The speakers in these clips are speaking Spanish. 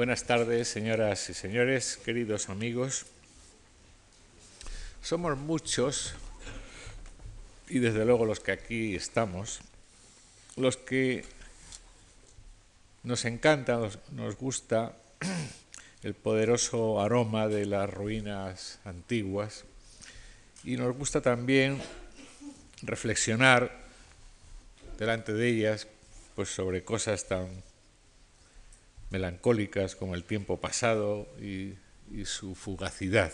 Buenas tardes, señoras y señores, queridos amigos. Somos muchos, y desde luego los que aquí estamos, los que nos encanta, nos, gusta el poderoso aroma de las ruinas antiguas y nos gusta también reflexionar delante de ellas pues sobre cosas tan melancólicas como el tiempo pasado y, su fugacidad.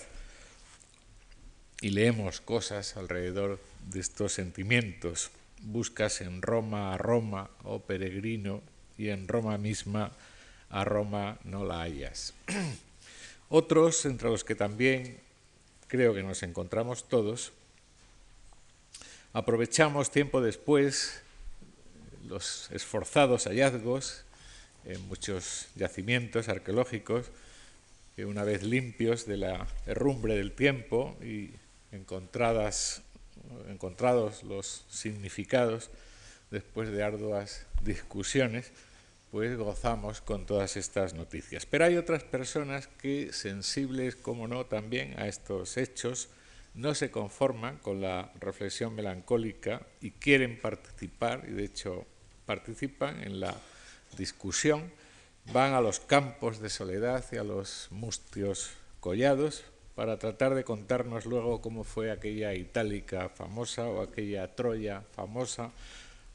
Y leemos cosas alrededor de estos sentimientos. Buscas en Roma a Roma, oh peregrino, y en Roma misma a Roma no la hayas. Otros, entre los que también creo que nos encontramos todos, aprovechamos tiempo después los esforzados hallazgos en muchos yacimientos arqueológicos que una vez limpios de la herrumbre del tiempo y encontradas, encontrados los significados después de arduas discusiones, pues gozamos con todas estas noticias. Pero hay otras personas que, sensibles, como no, también a estos hechos, no se conforman con la reflexión melancólica y quieren participar, y de hecho participan en la discusión, van a los campos de soledad y a los mustios collados para tratar de contarnos luego cómo fue aquella Itálica famosa o aquella Troya famosa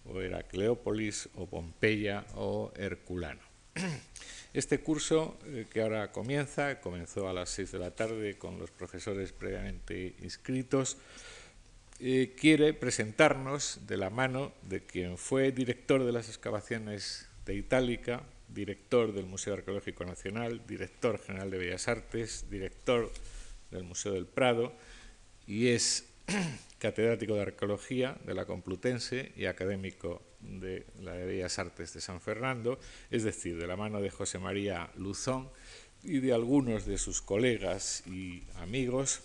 o Heracleópolis o Pompeya o Herculano. Este curso eh, que ahora comienza, comenzó a las seis de la tarde con los profesores previamente inscritos, eh, quiere presentarnos de la mano de quien fue director de las excavaciones de Itálica, director del Museo Arqueológico Nacional, director general de Bellas Artes, director del Museo del Prado y es catedrático de Arqueología de la Complutense y académico de la de Bellas Artes de San Fernando, es decir, de la mano de José María Luzón y de algunos de sus colegas y amigos,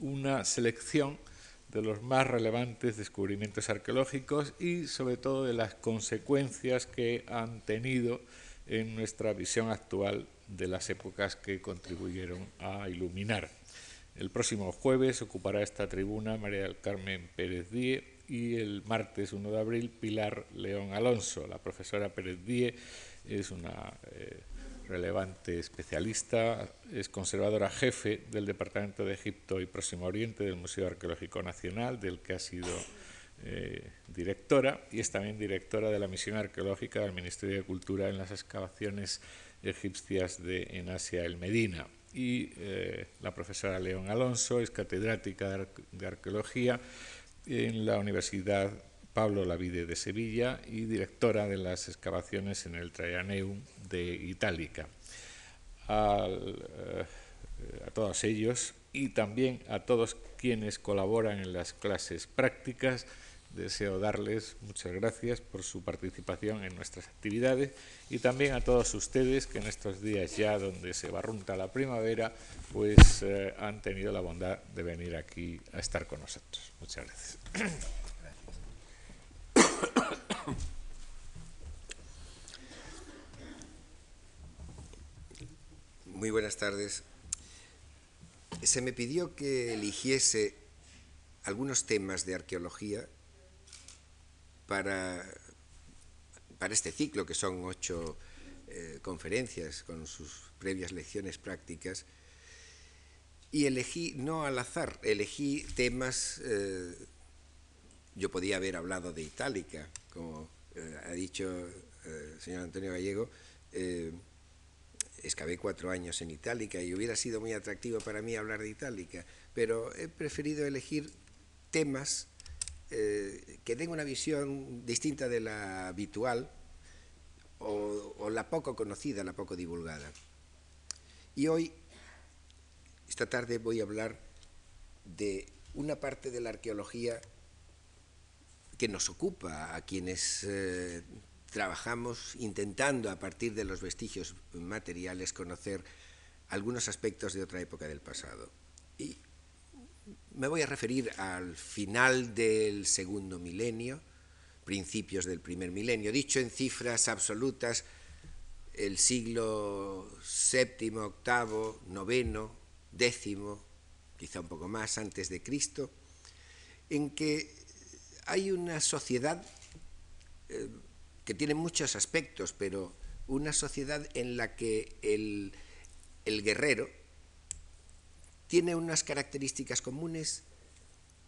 una selección de los más relevantes descubrimientos arqueológicos y sobre todo de las consecuencias que han tenido en nuestra visión actual de las épocas que contribuyeron a iluminar. El próximo jueves ocupará esta tribuna María del Carmen Pérez Díez y el martes 1 de abril Pilar León Alonso. La profesora Pérez Díez es una eh, relevante especialista, es conservadora jefe del Departamento de Egipto y Próximo Oriente del Museo Arqueológico Nacional, del que ha sido eh, directora, y es también directora de la misión arqueológica del Ministerio de Cultura en las excavaciones egipcias de, en Asia el Medina. Y eh, la profesora León Alonso es catedrática de, de arqueología en la Universidad Pablo Lavide de Sevilla y directora de las excavaciones en el Traianeum de Itálica. Eh, a todos ellos y también a todos quienes colaboran en las clases prácticas, deseo darles muchas gracias por su participación en nuestras actividades y también a todos ustedes que en estos días ya donde se barrunta la primavera, pues eh, han tenido la bondad de venir aquí a estar con nosotros. Muchas gracias. Muy buenas tardes. Se me pidió que eligiese algunos temas de arqueología para, para este ciclo, que son ocho eh, conferencias con sus previas lecciones prácticas, y elegí, no al azar, elegí temas, eh, yo podía haber hablado de Itálica, como eh, ha dicho eh, el señor Antonio Gallego, eh, excavé cuatro años en Itálica y hubiera sido muy atractivo para mí hablar de Itálica, pero he preferido elegir temas que den una visión distinta de la habitual o la poco conocida, la poco divulgada. Y hoy esta tarde voy a hablar de una parte de la arqueología que nos ocupa a quienes eh, trabajamos intentando a partir de los vestigios materiales conocer algunos aspectos de otra época del pasado. Y me voy a referir al final del segundo milenio, principios del primer milenio. Dicho en cifras absolutas, el siglo VII, VIII, IX, X, quizá un poco más antes de Cristo, en que hay una sociedad eh, que tiene muchos aspectos, pero una sociedad en la que el, el guerrero tiene unas características comunes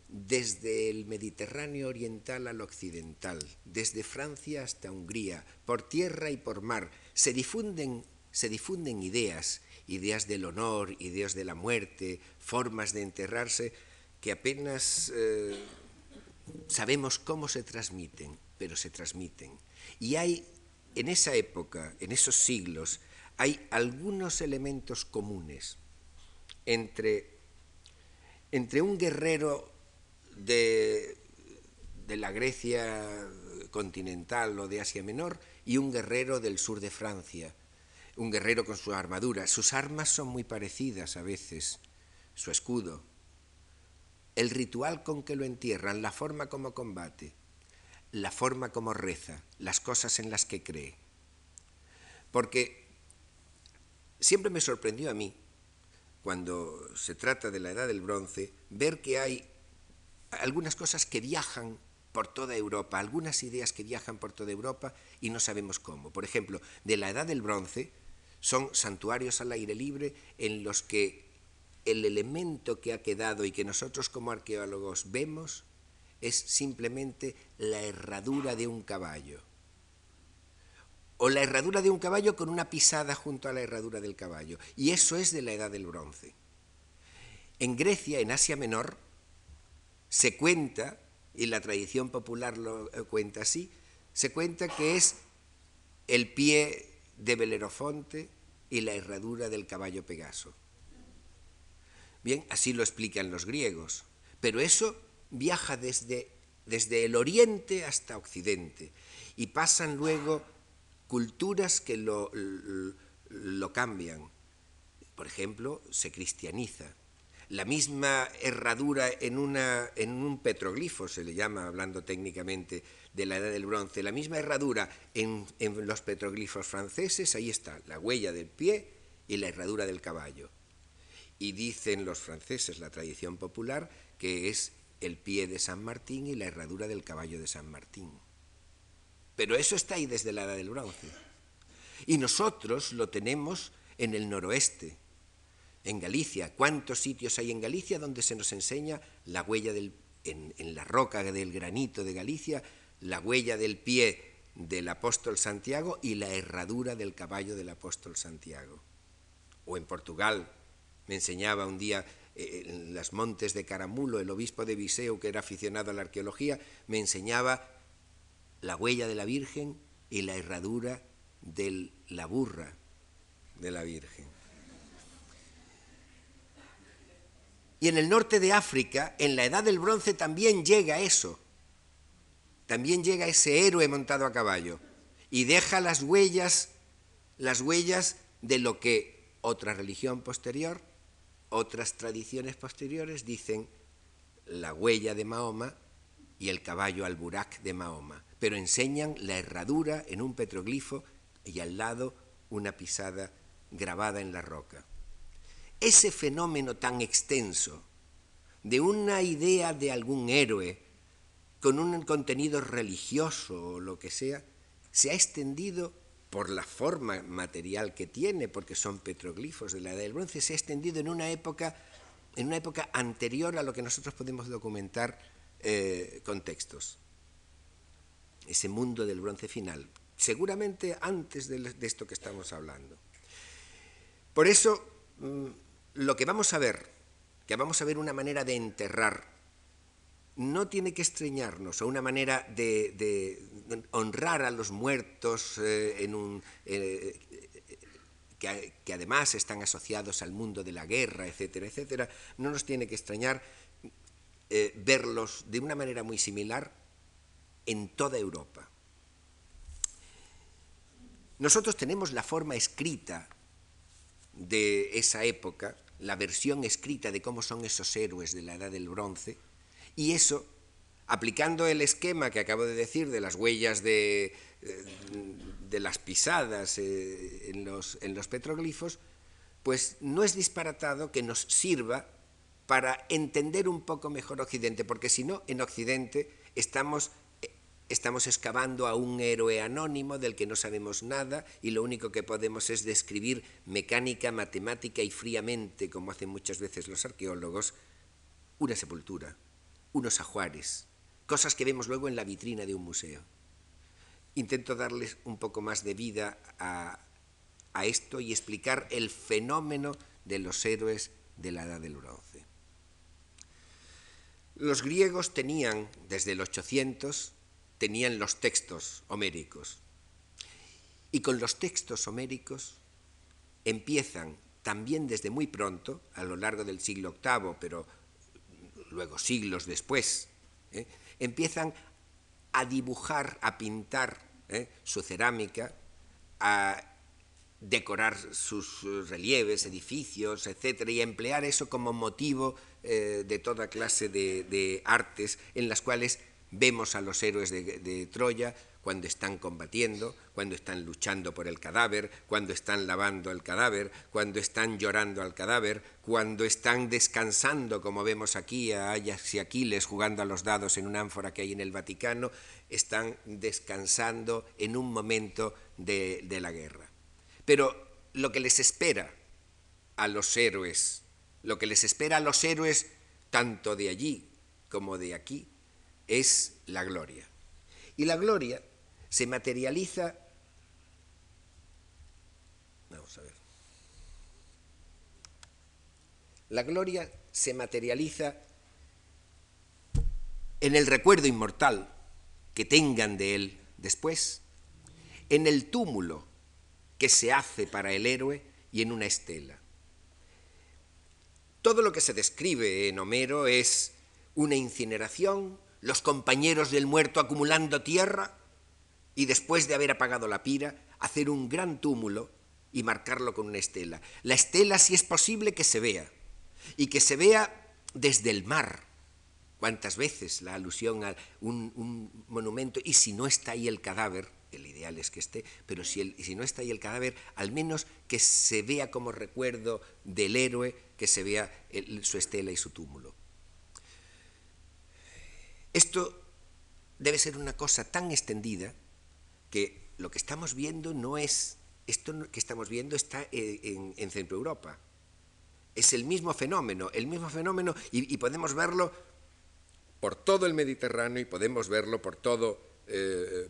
desde el Mediterráneo oriental al occidental, desde Francia hasta Hungría, por tierra y por mar, se difunden, se difunden ideas, ideas del honor, ideas de la muerte, formas de enterrarse, que apenas eh, sabemos cómo se transmiten, pero se transmiten. Y hay, en esa época, en esos siglos, hay algunos elementos comunes entre, entre un guerrero de, de la Grecia continental o de Asia Menor y un guerrero del sur de Francia, un guerrero con su armadura. Sus armas son muy parecidas a veces, su escudo, el ritual con que lo entierran, la forma como combate, la forma como reza, las cosas en las que cree. Porque siempre me sorprendió a mí, cuando se trata de la edad del bronce, ver que hay algunas cosas que viajan por toda Europa, algunas ideas que viajan por toda Europa y no sabemos cómo. Por ejemplo, de la edad del bronce son santuarios al aire libre en los que el elemento que ha quedado y que nosotros como arqueólogos vemos es simplemente la herradura de un caballo. O la herradura de un caballo con una pisada junto a la herradura del caballo. Y eso es de la edad del bronce. En Grecia, en Asia Menor, se cuenta, y la tradición popular lo eh, cuenta así, se cuenta que es el pie de Belerofonte y la herradura del caballo Pegaso. Bien, así lo explican los griegos, pero eso viaja desde, desde el oriente hasta occidente y pasan luego culturas que lo, lo cambian. Por ejemplo, se cristianiza la misma herradura en, una, en un petroglifo, se le llama, hablando técnicamente de la edad del bronce, la misma herradura en, en los petroglifos franceses, ahí está, la huella del pie y la herradura del caballo. Y dicen los franceses, la tradición popular, que es el pie de San Martín y la herradura del caballo de San Martín. Pero eso está ahí desde la edad del bronce. Y nosotros lo tenemos en el noroeste, en Galicia. ¿Cuántos sitios hay en Galicia donde se nos enseña la huella del, en, en la roca del granito de Galicia, la huella del pie del apóstol Santiago y la herradura del caballo del apóstol Santiago? O en Portugal, me enseñaba un día eh, en las montes de Caramulo, el obispo de Viseu, que era aficionado a la arqueología, me enseñaba la huella de la Virgen y la herradura de la burra de la Virgen. Y en el norte de África, en la edad del bronce, también llega eso. También llega ese héroe montado a caballo y deja las huellas, las huellas de lo que otra religión posterior, otras tradiciones posteriores dicen la huella de Mahoma y el caballo al burak de Mahoma, pero enseñan la herradura en un petroglifo y al lado una pisada grabada en la roca. Ese fenómeno tan extenso de una idea de algún héroe con un contenido religioso o lo que sea, se ha extendido por la forma material que tiene, porque son petroglifos de la edad del bronce, se ha extendido en una época, en una época anterior a lo que nosotros podemos documentar eh, con textos. Ese mundo del bronce final, seguramente antes de, esto que estamos hablando. Por eso, mm, lo que vamos a ver, que vamos a ver una manera de enterrar, no tiene que extrañarnos, o una manera de, honrar a los muertos eh, en un, eh, que, que, además están asociados al mundo de la guerra, etcétera, etcétera, no nos tiene que extrañar eh, verlos de una manera muy similar en toda Europa. Nosotros tenemos la forma escrita de esa época, la versión escrita de cómo son esos héroes de la edad del bronce, y eso, aplicando el esquema que acabo de decir de las huellas de, de las pisadas eh, en, los, petroglifos, pues no es disparatado que nos sirva para entender un poco mejor Occidente, porque si no, en Occidente estamos, estamos excavando a un héroe anónimo del que no sabemos nada y lo único que podemos es describir mecánica, matemática y fríamente, como hacen muchas veces los arqueólogos, una sepultura, unos ajuares, cosas que vemos luego en la vitrina de un museo. Intento darles un poco más de vida a, a esto y explicar el fenómeno de los héroes de la Edad del Bronce. Los griegos tenían, desde el 800, tenían los textos homéricos. Y con los textos homéricos empiezan también desde muy pronto, a lo largo del siglo VIII, pero luego siglos después, ¿eh? empiezan a dibujar, a pintar ¿eh? su cerámica, a decorar sus relieves, edificios, etcétera, y emplear eso como motivo eh, de toda clase de, artes en las cuales vemos a los héroes de, Troya cuando están combatiendo, cuando están luchando por el cadáver, cuando están lavando el cadáver, cuando están llorando al cadáver, cuando están descansando, como vemos aquí a Ajax y Aquiles jugando a los dados en una ánfora que hay en el Vaticano, están descansando en un momento de la guerra. Pero lo que les espera a los héroes, lo que les espera a los héroes tanto de allí como de aquí, es la gloria. Y la gloria se materializa... Vamos a ver. La gloria se materializa en el recuerdo inmortal que tengan de él después, en el túmulo que se hace para el héroe y en una estela. Todo lo que se describe en Homero es una incineración, los compañeros del muerto acumulando tierra y después de haber apagado la pira, hacer un gran túmulo y marcarlo con una estela. La estela, si es posible, que se vea y que se vea desde el mar. ¿Cuántas veces la alusión a un, monumento? Y si no está ahí el cadáver, el ideal es que esté, pero si, si no está ahí el cadáver, al menos que se vea como recuerdo del héroe, que se vea su estela y su túmulo. Esto debe ser una cosa tan extendida que lo que estamos viendo no es, esto que estamos viendo está en, en Centro Europa. Es el mismo fenómeno, el mismo fenómeno, y, podemos verlo por todo el Mediterráneo y podemos verlo por todo eh,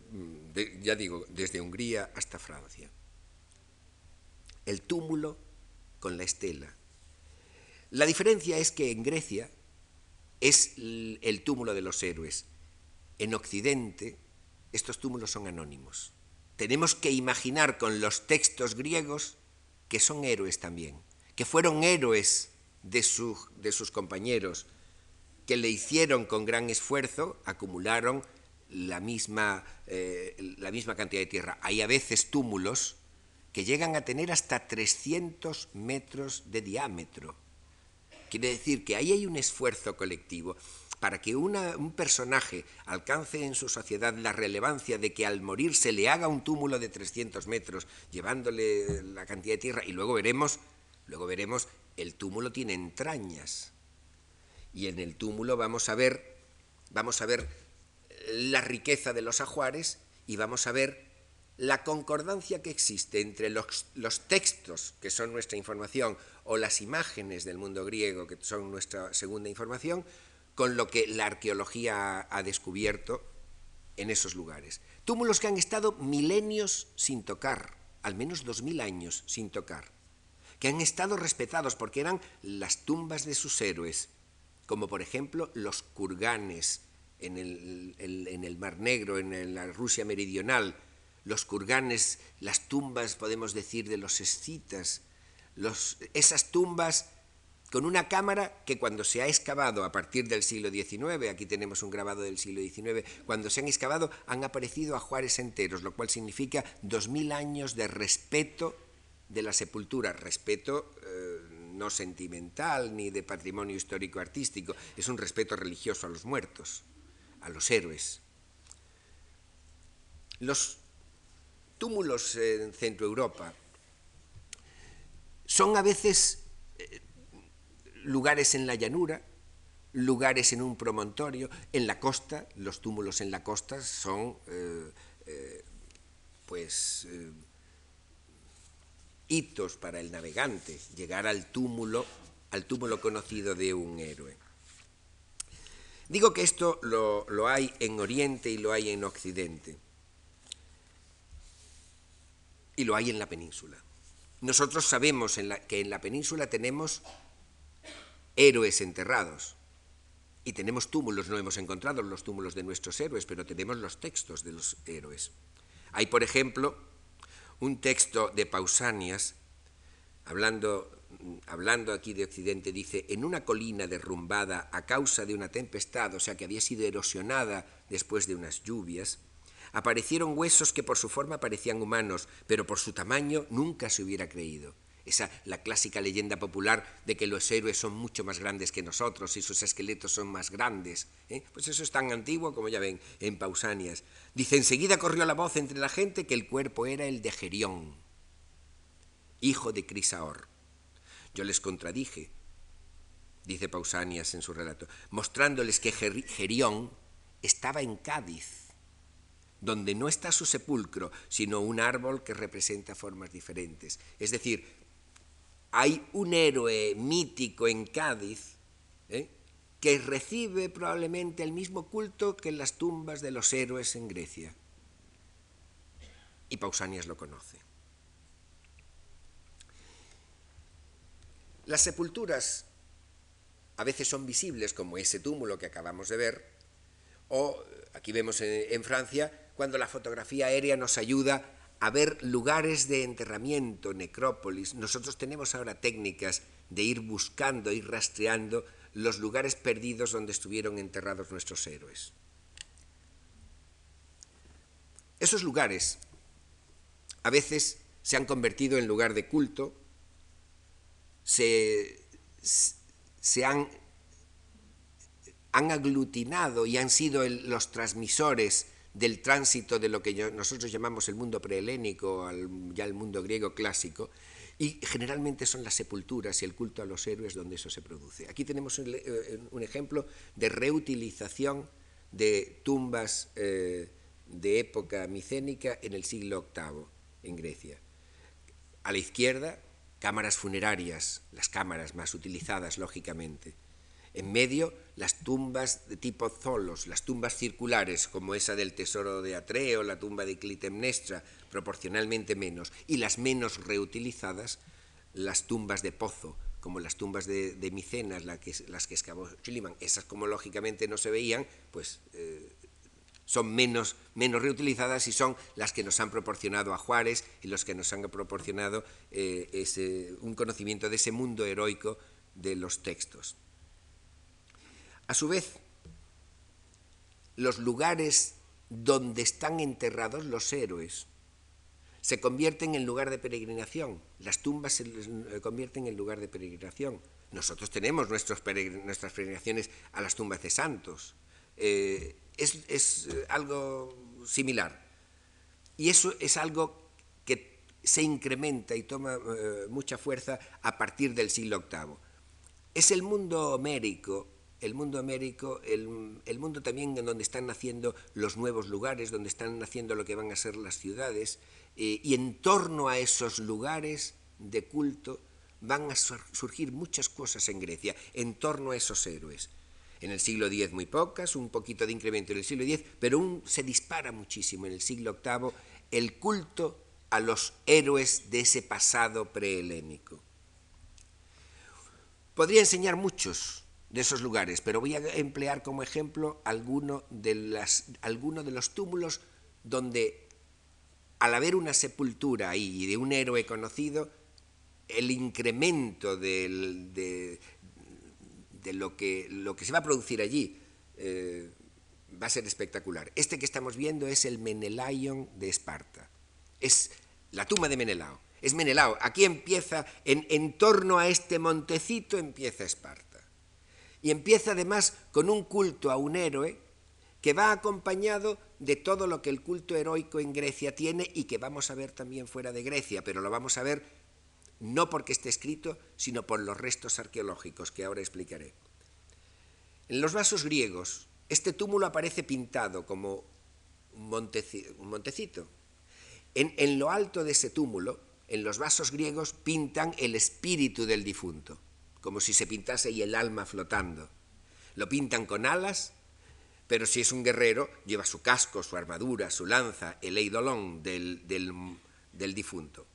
ya digo, desde Hungría hasta Francia. El túmulo con la estela. La diferencia es que en Grecia es el túmulo de los héroes. En Occidente estos túmulos son anónimos. Tenemos que imaginar con los textos griegos que son héroes también, que fueron héroes de, de sus compañeros, que le hicieron con gran esfuerzo, acumularon la misma, eh, la misma cantidad de tierra. Hay a veces túmulos que llegan a tener hasta 300 metros de diámetro. Quiere decir que ahí hay un esfuerzo colectivo para que un personaje alcance en su sociedad la relevancia de que al morir se le haga un túmulo de 300 metros, llevándole la cantidad de tierra, y luego veremos, luego veremos, el túmulo tiene entrañas. Y en el túmulo vamos a ver, vamos a ver la riqueza de los ajuares y vamos a ver la concordancia que existe entre los, textos, que son nuestra información, o las imágenes del mundo griego, que son nuestra segunda información, con lo que la arqueología ha, descubierto en esos lugares. Túmulos que han estado milenios sin tocar, al menos dos mil años sin tocar, que han estado respetados porque eran las tumbas de sus héroes, como por ejemplo los kurganes, en el, Mar Negro, en la Rusia meridional, los kurganes, las tumbas, podemos decir, de los escitas, esas tumbas con una cámara que cuando se ha excavado a partir del siglo XIX, aquí tenemos un grabado del siglo XIX, cuando se han excavado han aparecido ajuares enteros, lo cual significa dos mil años de respeto de la sepultura, respeto eh, no sentimental ni de patrimonio histórico artístico, es un respeto religioso a los muertos a los héroes. Los túmulos en Centro Europa son a veces eh, lugares en la llanura, lugares en un promontorio, en la costa, los túmulos en la costa son eh, eh, pues hitos para el navegante, llegar al túmulo, al túmulo conocido de un héroe. Digo que esto lo hay en Oriente y lo hay en Occidente. Y lo hay en la península. Nosotros sabemos que en la península tenemos héroes enterrados y tenemos túmulos, no hemos encontrado los túmulos de nuestros héroes, pero tenemos los textos de los héroes. Hay, por ejemplo, un texto de Pausanias, hablando, hablando aquí de Occidente, dice, en una colina derrumbada a causa de una tempestad, o sea que había sido erosionada después de unas lluvias, aparecieron huesos que por su forma parecían humanos, pero por su tamaño nunca se hubiera creído. Esa la clásica leyenda popular de que los héroes son mucho más grandes que nosotros y sus esqueletos son más grandes. ¿eh? Pues eso es tan antiguo como ya ven en Pausanias. Dice, enseguida corrió la voz entre la gente que el cuerpo era el de Gerión, hijo de Crisaor. Yo les contradije, dice Pausanias en su relato, mostrándoles que Gerión estaba en Cádiz donde no está su sepulcro, sino un árbol que representa formas diferentes. Es decir, hay un héroe mítico en Cádiz ¿eh? que recibe probablemente el mismo culto que las tumbas de los héroes en Grecia. Y Pausanias lo conoce. Las sepulturas a veces son visibles, como ese túmulo que acabamos de ver, o aquí vemos en Francia cuando la fotografía aérea nos ayuda a ver lugares de enterramiento, necrópolis. Nosotros tenemos ahora técnicas de ir buscando, ir rastreando los lugares perdidos donde estuvieron enterrados nuestros héroes. Esos lugares a veces se han convertido en lugar de culto, se, se han, han, aglutinado y han sido los transmisores del tránsito de lo que nosotros llamamos el mundo prehelénico al ya el mundo griego clásico, y generalmente son las sepulturas y el culto a los héroes donde eso se produce. Aquí tenemos un, eh, ejemplo de reutilización de tumbas eh, de época micénica en el siglo VIII en Grecia. A la izquierda, cámaras funerarias, las cámaras más utilizadas, lógicamente. En medio, las tumbas de tipo zolos, las tumbas circulares, como esa del tesoro de Atreo, la tumba de Clitemnestra, proporcionalmente menos, y las menos reutilizadas, las tumbas de pozo, como las tumbas de, Micenas, las que excavó Schliemann. Esas, como lógicamente no se veían, pues eh, son menos, menos reutilizadas y son las que nos han proporcionado a Juárez y los que nos han proporcionado eh, un conocimiento de ese mundo heroico de los textos. A su vez, los lugares donde están enterrados los héroes se convierten en lugar de peregrinación. Las tumbas se eh, convierten en lugar de peregrinación. Nosotros tenemos nuestras peregrinaciones a las tumbas de santos. Eh, es, eh, algo similar. Y eso es algo que se incrementa y toma mucha fuerza a partir del siglo VIII. Es el mundo homérico el mundo américo, el, mundo también en donde están naciendo los nuevos lugares, donde están naciendo lo que van a ser las ciudades, eh, y en torno a esos lugares de culto van a surgir muchas cosas en Grecia, en torno a esos héroes. En el siglo X muy pocas, un poquito de incremento en el siglo X, pero se dispara muchísimo en el siglo VIII el culto a los héroes de ese pasado prehelénico. Podría enseñar muchos de esos lugares, pero voy a emplear como ejemplo alguno de, las, de los túmulos donde al haber una sepultura ahí de un héroe conocido, el incremento de, lo, que, lo que se va a producir allí eh, va a ser espectacular. Este que estamos viendo es el Menelaion de Esparta. Es la tumba de Menelao. Es Menelao. Aquí empieza, en, en torno a este montecito empieza Esparta. Y empieza además con un culto a un héroe que va acompañado de todo lo que el culto heroico en Grecia tiene y que vamos a ver también fuera de Grecia, pero lo vamos a ver no porque esté escrito, sino por los restos arqueológicos que ahora explicaré. En los vasos griegos, este túmulo aparece pintado como un, montecito. En, en lo alto de ese túmulo, en los vasos griegos, pintan el espíritu del difunto, como si se pintase y el alma flotando. Lo pintan con alas pero si es un guerrero, lleva su casco, su armadura, su lanza, el eidolón del, del, difunto.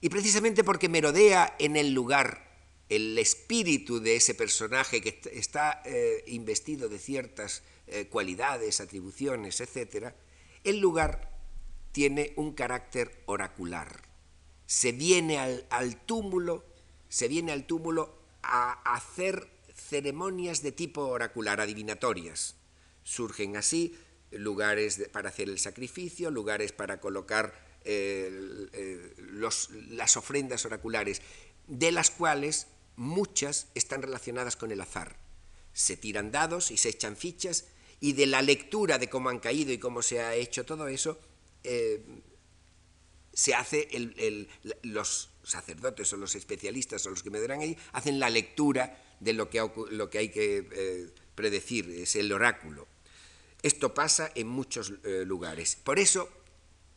Y precisamente porque merodea en el lugar el espíritu de ese personaje que está eh, investido de ciertas eh, cualidades, atribuciones, etc., el lugar tiene un carácter oracular. Se viene al, al, túmulo, se viene al túmulo a hacer ceremonias de tipo oracular, adivinatorias. Surgen así lugares para hacer el sacrificio, lugares para colocar eh, eh, las ofrendas oraculares, de las cuales muchas están relacionadas con el azar. Se tiran dados y se echan fichas y de la lectura de cómo han caído y cómo se ha hecho todo eso, eh, se hace los sacerdotes o los especialistas o los que me darán ahí, hacen la lectura de lo que, lo que hay que predecir, es el oráculo. Esto pasa en muchos eh, lugares. Por eso,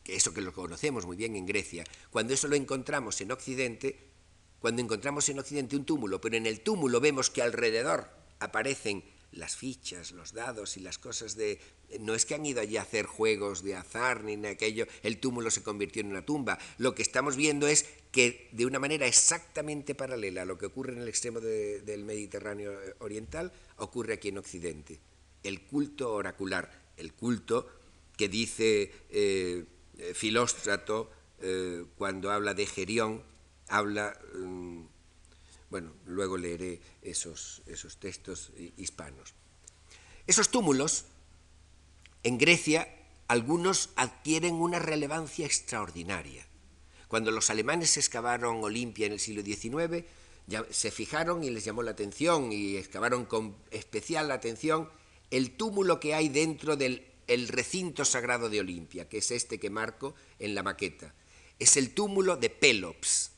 eso que lo conocemos muy bien en Grecia, cuando eso lo encontramos en Occidente, cuando encontramos en Occidente un túmulo, pero en el túmulo vemos que alrededor aparecen las fichas, los dados y las cosas de... No es que han ido allí a hacer juegos de azar ni nada aquello, el túmulo se convirtió en una tumba. Lo que estamos viendo es que de una manera exactamente paralela a lo que ocurre en el extremo del Mediterráneo eh, oriental, ocurre aquí en Occidente el culto oracular, el culto que dice eh, Filóstrato eh, cuando habla de Gerión, habla, mm, bueno, luego leeré esos, esos textos hispanos. Esos túmulos, en Grecia, algunos adquieren una relevancia extraordinaria. Cuando los alemanes excavaron Olimpia en el siglo XIX, ya se fijaron y les llamó la atención y excavaron con especial atención el túmulo que hay dentro del recinto sagrado de Olimpia, que es este que marco en la maqueta. Es el túmulo de Pelops.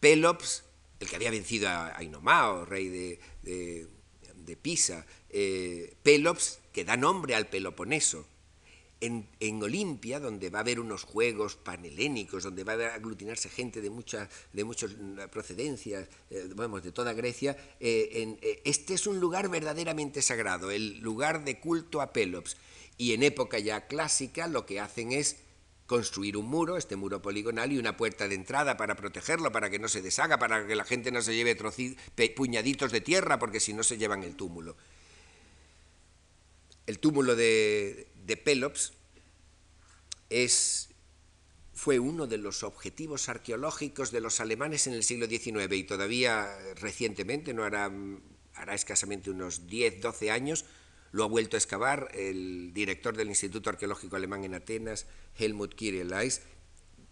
Pelops, el que había vencido a, Inomao, rey de, Pisa. Eh, Pelops, que da nombre al Peloponeso en, Olimpia, donde va a haber unos juegos panhelénicos, donde va a aglutinarse gente de, de muchas procedencias, eh, de toda Grecia, eh, eh, este es un lugar verdaderamente sagrado, el lugar de culto a Pelops. Y en época ya clásica lo que hacen es construir un muro, este muro poligonal, y una puerta de entrada para protegerlo, para que no se deshaga, para que la gente no se lleve puñaditos de tierra, porque si no se llevan el túmulo. El túmulo de, de Pelops es, fue uno de los objetivos arqueológicos de los alemanes en el siglo XIX y todavía recientemente, no hará, hará escasamente unos 10, 12 años, lo ha vuelto a excavar el director del Instituto Arqueológico Alemán en Atenas, Helmut Kireleis,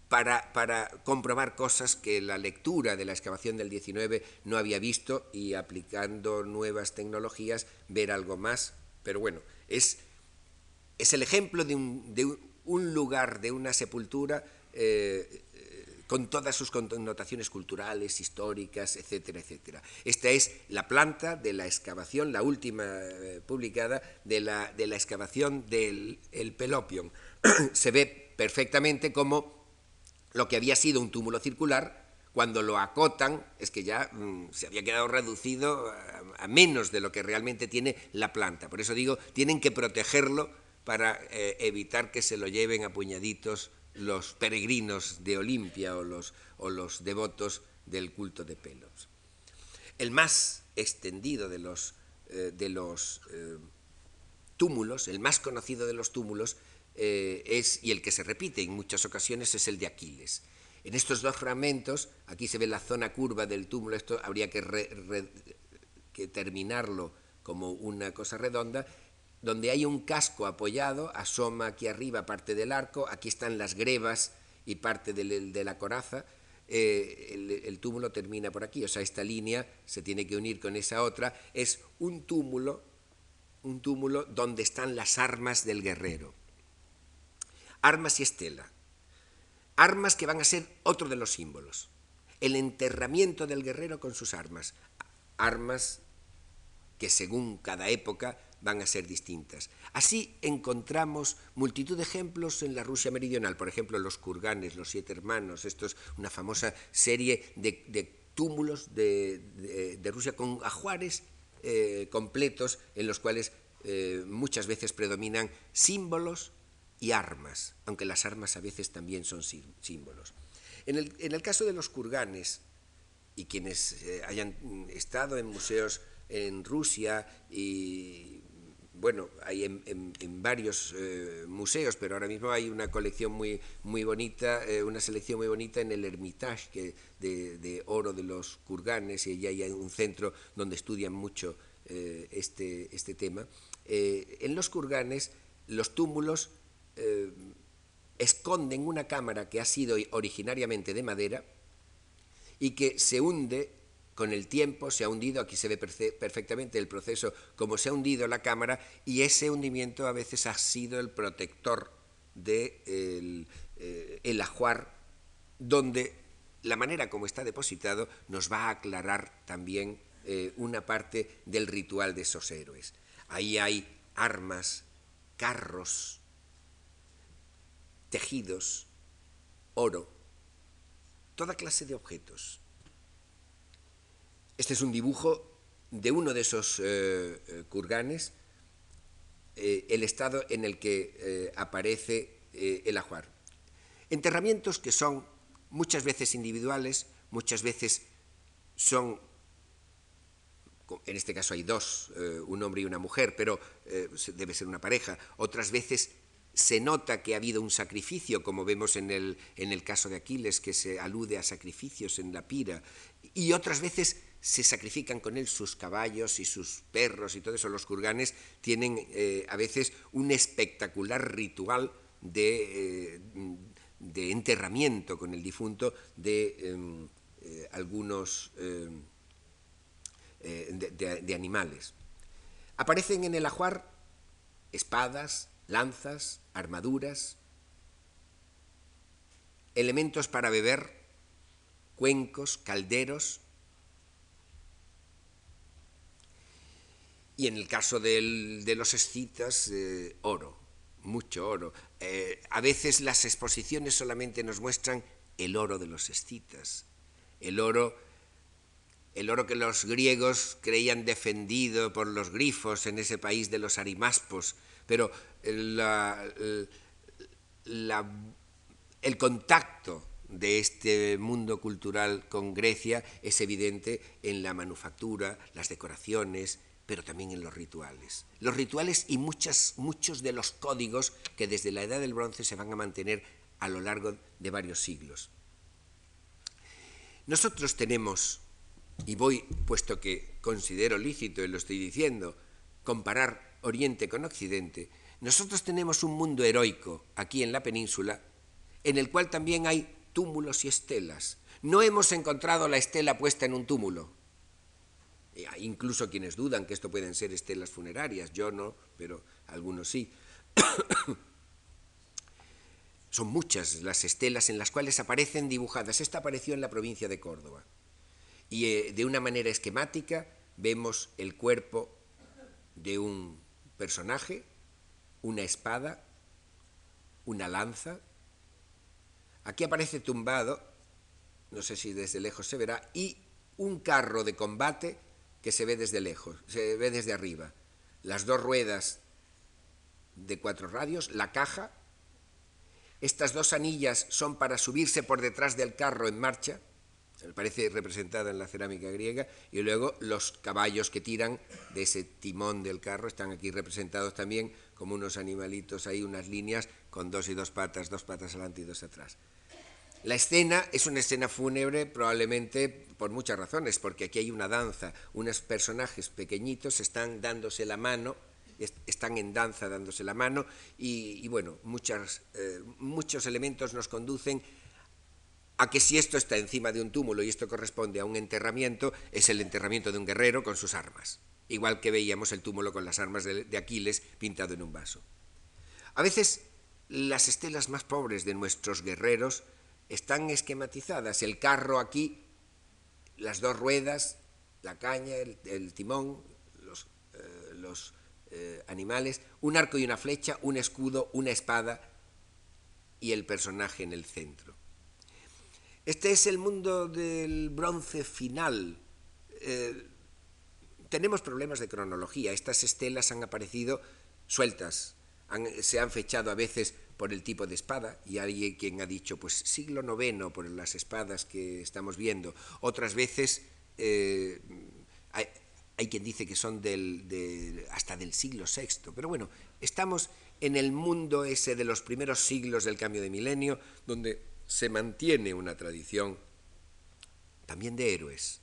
para, para, comprobar cosas que la lectura de la excavación del 19 no había visto y aplicando nuevas tecnologías ver algo más. Pero bueno, es es el ejemplo de un, lugar, de una sepultura eh, con todas sus connotaciones culturales, históricas, etcétera, etcétera. Esta es la planta de la excavación, la última eh, publicada, de la, de la, excavación del el Pelopion. Se ve perfectamente como lo que había sido un túmulo circular, cuando lo acotan, es que ya mm, se había quedado reducido a, menos de lo que realmente tiene la planta. Por eso digo, tienen que protegerlo para eh, evitar que se lo lleven a puñaditos los peregrinos de Olimpia o los, o los devotos del culto de Pelos. El más extendido de los, eh, de los eh, túmulos, el más conocido de los túmulos, es, y el que se repite en muchas ocasiones, es el de Aquiles. En estos dos fragmentos, aquí se ve la zona curva del túmulo, esto habría que, que terminarlo como una cosa redonda, donde hay un casco apoyado, asoma aquí arriba parte del arco, aquí están las grebas y parte de la coraza, eh, el, túmulo termina por aquí, o sea, esta línea se tiene que unir con esa otra, es un túmulo un túmulo donde están las armas del guerrero. Armas y estela. Armas que van a ser otro de los símbolos. El enterramiento del guerrero con sus armas. Armas que según cada época van a ser distintas. Así encontramos multitud de ejemplos en la Rusia meridional, por ejemplo, los kurganes, los siete hermanos, esto es una famosa serie de, túmulos de, Rusia con ajuares eh, completos en los cuales eh, muchas veces predominan símbolos y armas, aunque las armas a veces también son símbolos. En el, caso de los kurganes, y quienes eh, hayan estado en museos en Rusia y bueno, hay en, varios eh, museos, pero ahora mismo hay una colección muy, muy bonita, eh, una selección muy bonita en el Hermitage de, oro de los kurganes, y ahí hay un centro donde estudian mucho eh, este, este tema. en los kurganes, los túmulos esconden una cámara que ha sido originariamente de madera y que se hunde con el tiempo se ha hundido, aquí se ve perfectamente el proceso, como se ha hundido la cámara, y ese hundimiento a veces ha sido el protector del de eh, ajuar, donde la manera como está depositado nos va a aclarar también eh, una parte del ritual de esos héroes. Ahí hay armas, carros, tejidos, oro, toda clase de objetos este es un dibujo de uno de esos eh, eh, kurganes, eh, el estado en el que aparece el ajuar. Enterramientos que son muchas veces individuales, muchas veces son, en este caso hay dos, un hombre y una mujer, pero debe ser una pareja, otras veces se nota que ha habido un sacrificio, como vemos en el, en el caso de Aquiles, que se alude a sacrificios en la pira, y otras veces se sacrifican con él sus caballos y sus perros y todo eso. Los kurganes tienen eh, a veces un espectacular ritual de, eh, de, enterramiento con el difunto de em, eh, algunos de, animales. Aparecen en el ajuar espadas, lanzas, armaduras, elementos para beber, cuencos, calderos, Y en el caso de los escitas, eh, oro, mucho oro. Eh, a veces las exposiciones solamente nos muestran el oro de los escitas, el oro, el oro que los griegos creían defendido por los grifos en ese país de los arimaspos, pero el contacto de este mundo cultural con Grecia es evidente en la manufactura, las decoraciones, pero también en los rituales. Los rituales y muchos de los códigos que desde la Edad del Bronce se van a mantener a lo largo de varios siglos. Nosotros tenemos, y voy, puesto que considero lícito, y lo estoy diciendo, comparar Oriente con Occidente, nosotros tenemos un mundo heroico aquí en la península, en el cual también hay túmulos y estelas. No hemos encontrado la estela puesta en un túmulo, hay incluso quienes dudan que esto pueden ser estelas funerarias, yo no, pero algunos sí. Son muchas las estelas en las cuales aparecen dibujadas. Esta apareció en la provincia de Córdoba. Y eh, de una manera esquemática vemos el cuerpo de un personaje, una espada, una lanza. Aquí aparece tumbado, no sé si desde lejos se verá, y un carro de combate que se ve desde lejos, se ve desde arriba. Las dos ruedas de cuatro radios, la caja. Estas dos anillas son para subirse por detrás del carro en marcha, se me parece representada en la cerámica griega, y luego los caballos que tiran de ese timón del carro están aquí representados también como unos animalitos ahí, unas líneas con dos y dos patas, dos patas adelante y dos atrás. La escena es una escena fúnebre probablemente por muchas razones, porque aquí hay una danza, unos personajes pequeñitos están dándose la mano, están en danza dándose la mano y, bueno, eh, muchos elementos nos conducen a que si esto está encima de un túmulo y esto corresponde a un enterramiento, es el enterramiento de un guerrero con sus armas. igual que veíamos el túmulo con las armas de Aquiles pintado en un vaso. A veces las estelas más pobres de nuestros guerreros están esquematizadas. El carro aquí, las dos ruedas, la caña, el, timón, los, eh, eh, animales, un arco y una flecha, un escudo, una espada y el personaje en el centro. Este es el mundo del bronce final. Eh, tenemos problemas de cronología. Estas estelas han aparecido sueltas, se han fechado a veces por el tipo de espada, y hay quien ha dicho, pues siglo IX por las espadas que estamos viendo. Otras veces eh, hay, quien dice que son del, hasta del siglo VI, pero bueno, estamos en el mundo ese de los primeros siglos del cambio de milenio, donde se mantiene una tradición también de héroes.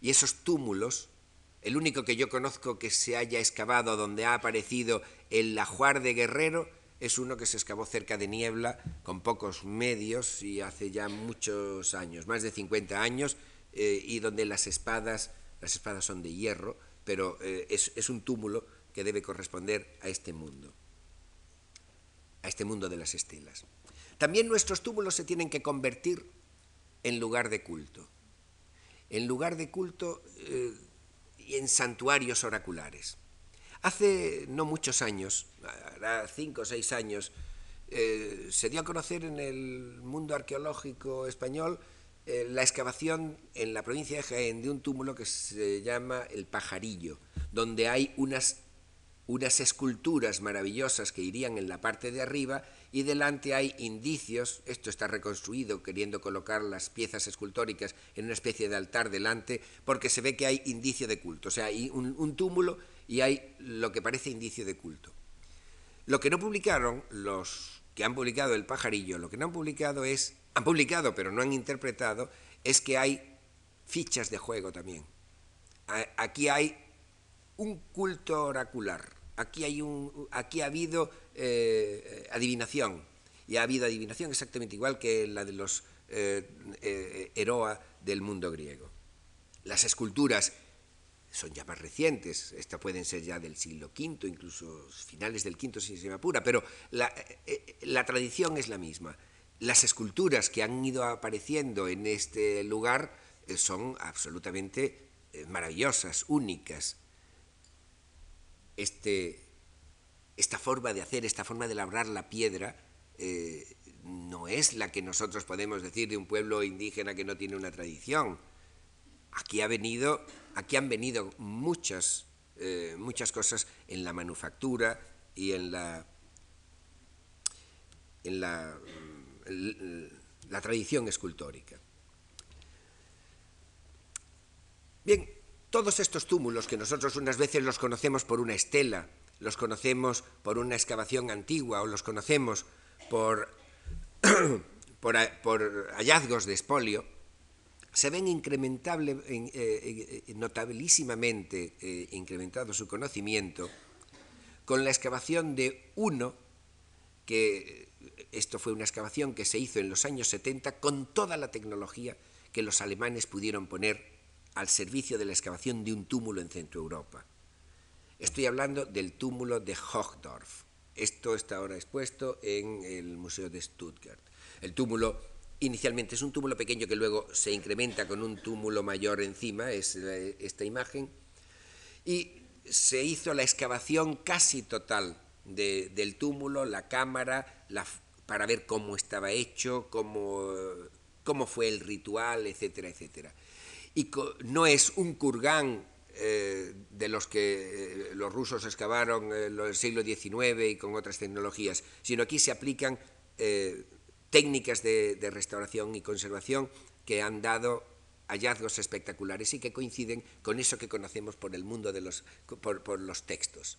Y esos túmulos, el único que yo conozco que se haya excavado donde ha aparecido el ajuar de guerrero, es uno que se excavó cerca de Niebla con pocos medios y hace ya muchos años, más de 50 años, eh, y donde las espadas, las espadas son de hierro, pero eh, es, un túmulo que debe corresponder a este mundo, a este mundo de las estelas. También nuestros túmulos se tienen que convertir en lugar de culto, en lugar de culto eh, y en santuarios oraculares. Hace no muchos años, cinco o seis años, eh, se dio a conocer en el mundo arqueológico español eh, la excavación en la provincia de Jaén de un túmulo que se llama el Pajarillo, donde hay unas, unas esculturas maravillosas que irían en la parte de arriba y delante hay indicios, esto está reconstruido queriendo colocar las piezas escultóricas en una especie de altar delante, porque se ve que hay indicio de culto, o sea, hay un túmulo y hay lo que parece indicio de culto. Lo que no publicaron los que han publicado El pajarillo, lo que no han publicado es, han publicado pero no han interpretado, es que hay fichas de juego también. Aquí hay un culto oracular, aquí, hay un, aquí ha habido eh, adivinación, y ha habido adivinación exactamente igual que la de los eh, eh, del mundo griego. Las esculturas son ya más recientes, estas pueden ser ya del siglo V, incluso finales del V si se me apura, pero la, eh, la, tradición es la misma. Las esculturas que han ido apareciendo en este lugar eh, son absolutamente eh, maravillosas, únicas. Este, esta forma de hacer, esta forma de labrar la piedra, no es la que nosotros podemos decir de un pueblo indígena que no tiene una tradición. Aquí ha venido aquí han venido muchas, eh, muchas cosas en la manufactura y en la, en la, la tradición escultórica. Bien, todos estos túmulos que nosotros unas veces los conocemos por una estela, los conocemos por una excavación antigua o los conocemos por, por, por hallazgos de espolio, se ven incrementable, eh, eh, notabilísimamente eh, incrementado su conocimiento con la excavación de uno, que esto fue una excavación que se hizo en los años 70 con toda la tecnología que los alemanes pudieron poner al servicio de la excavación de un túmulo en Centro Europa. Estoy hablando del túmulo de Hochdorf. Esto está ahora expuesto en el Museo de Stuttgart. El túmulo Inicialmente es un túmulo pequeño que luego se incrementa con un túmulo mayor encima, es esta imagen, y se hizo la excavación casi total del túmulo, la cámara, para ver cómo estaba hecho, cómo, cómo fue el ritual, etcétera, etcétera. Y no es un kurgán eh, de los que eh, los rusos excavaron en el siglo XIX y con otras tecnologías, sino aquí se aplican eh, técnicas de, restauración y conservación que han dado hallazgos espectaculares y que coinciden con eso que conocemos por el mundo de los, por, los textos.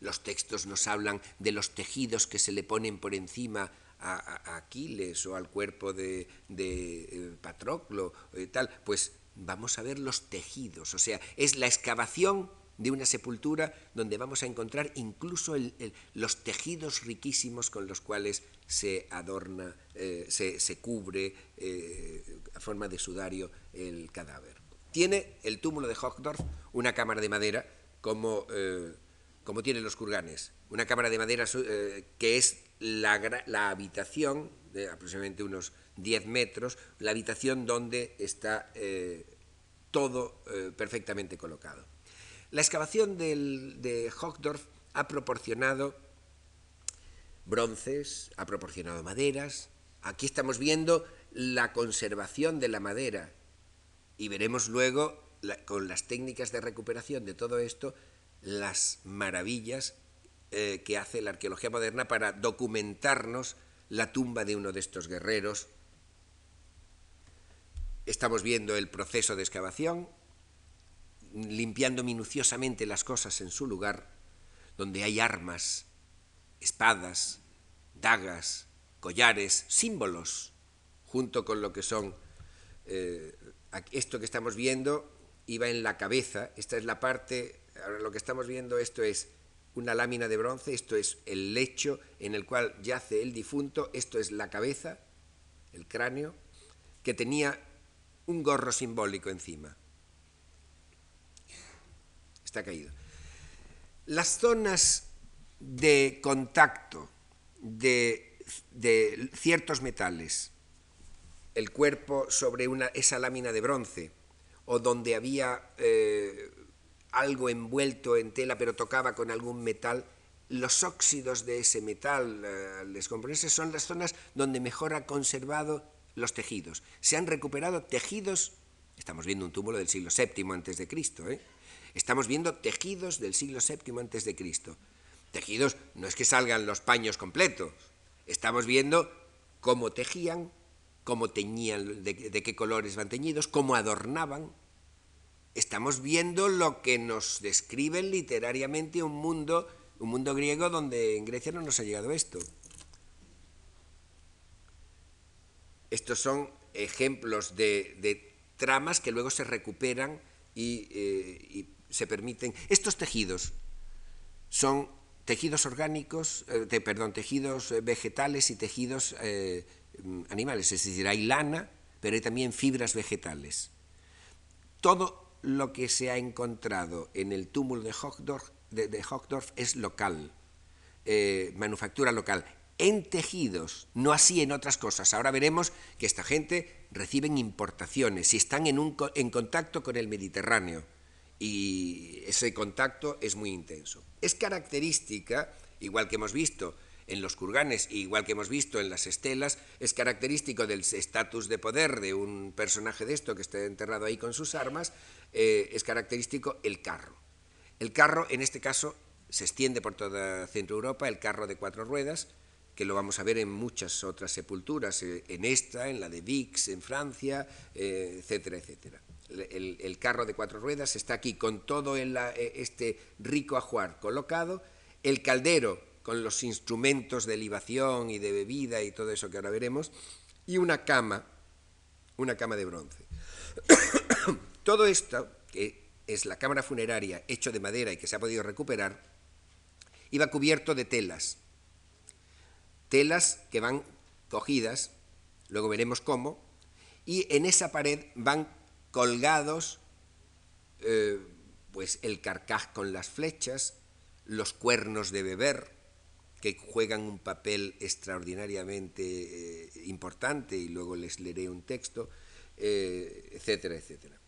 Los textos nos hablan de los tejidos que se le ponen por encima a, Aquiles o al cuerpo de, eh, Patroclo y tal. Pues vamos a ver los tejidos, o sea, es la excavación de una sepultura donde vamos a encontrar incluso los tejidos riquísimos con los cuales se adorna, eh, se, cubre eh, a forma de sudario el cadáver. Tiene el túmulo de Hochdorf una cámara de madera como, eh, como tienen los kurganes. Una cámara de madera que es la, la, habitación, de aproximadamente unos 10 metros, la habitación donde está todo perfectamente colocado. La excavación de Hockdorf ha proporcionado bronces, ha proporcionado maderas. Aquí estamos viendo la conservación de la madera y veremos luego, con las técnicas de recuperación de todo esto, las maravillas eh, que hace la arqueología moderna para documentarnos la tumba de uno de estos guerreros. Estamos viendo el proceso de excavación, limpiando minuciosamente las cosas en su lugar, donde hay armas, espadas, dagas, collares, símbolos, junto con lo que son eh, esto que estamos viendo iba en la cabeza, esta es la parte, ahora lo que estamos viendo esto es una lámina de bronce, esto es el lecho en el cual yace el difunto, esto es la cabeza, el cráneo, que tenía un gorro simbólico encima. Está caído. Las zonas de contacto de, de ciertos metales el cuerpo sobre una, esa lámina de bronce, o donde había eh, algo envuelto en tela pero tocaba con algún metal, los óxidos de ese metal eh, al descomponerse son las zonas donde mejor ha conservado los tejidos. Se han recuperado tejidos, estamos viendo un túmulo del siglo VII antes de Cristo, ¿eh? Estamos viendo tejidos del siglo VII antes de Cristo. Tejidos no es que salgan los paños completos, estamos viendo cómo tejían, cómo teñían, de, qué colores van teñidos, cómo adornaban. Estamos viendo lo que nos describen literariamente un mundo, un mundo griego donde en Grecia no nos ha llegado esto. Estos son ejemplos de, tramas que luego se recuperan eh, y, se permiten. Estos tejidos son tejidos orgánicos, eh, perdón, tejidos eh, vegetales y tejidos Mm, animales, es decir, hay lana, pero hay también fibras vegetales. Todo lo que se ha encontrado en el túmulo de Hockdorf, de, es local, eh, manufactura local, en tejidos, no así en otras cosas. Ahora veremos que esta gente reciben importaciones y están en, un, en contacto con el Mediterráneo y ese contacto es muy intenso. Es característica, igual que hemos visto en los kurganes, igual que hemos visto en las estelas, es característico del estatus de poder de un personaje de esto que está enterrado ahí con sus armas, eh, es característico el carro. El carro, en este caso, se extiende por toda Centro Europa, el carro de cuatro ruedas, que lo vamos a ver en muchas otras sepulturas, eh, en esta, en la de Vix, en Francia, eh, etcétera, etcétera. El, carro de cuatro ruedas está aquí con todo este rico ajuar colocado, el caldero con los instrumentos de libación y de bebida y todo eso que ahora veremos, y una cama, una cama de bronce. todo esto, que es la cámara funeraria hecho de madera y que se ha podido recuperar, iba cubierto de telas. Telas que van cogidas, luego veremos cómo, y en esa pared van colgados eh, pues el carcaj con las flechas, los cuernos de beber, que juegan un papel extraordinariamente eh, importante y luego les leeré un texto, eh, etcétera, etcétera.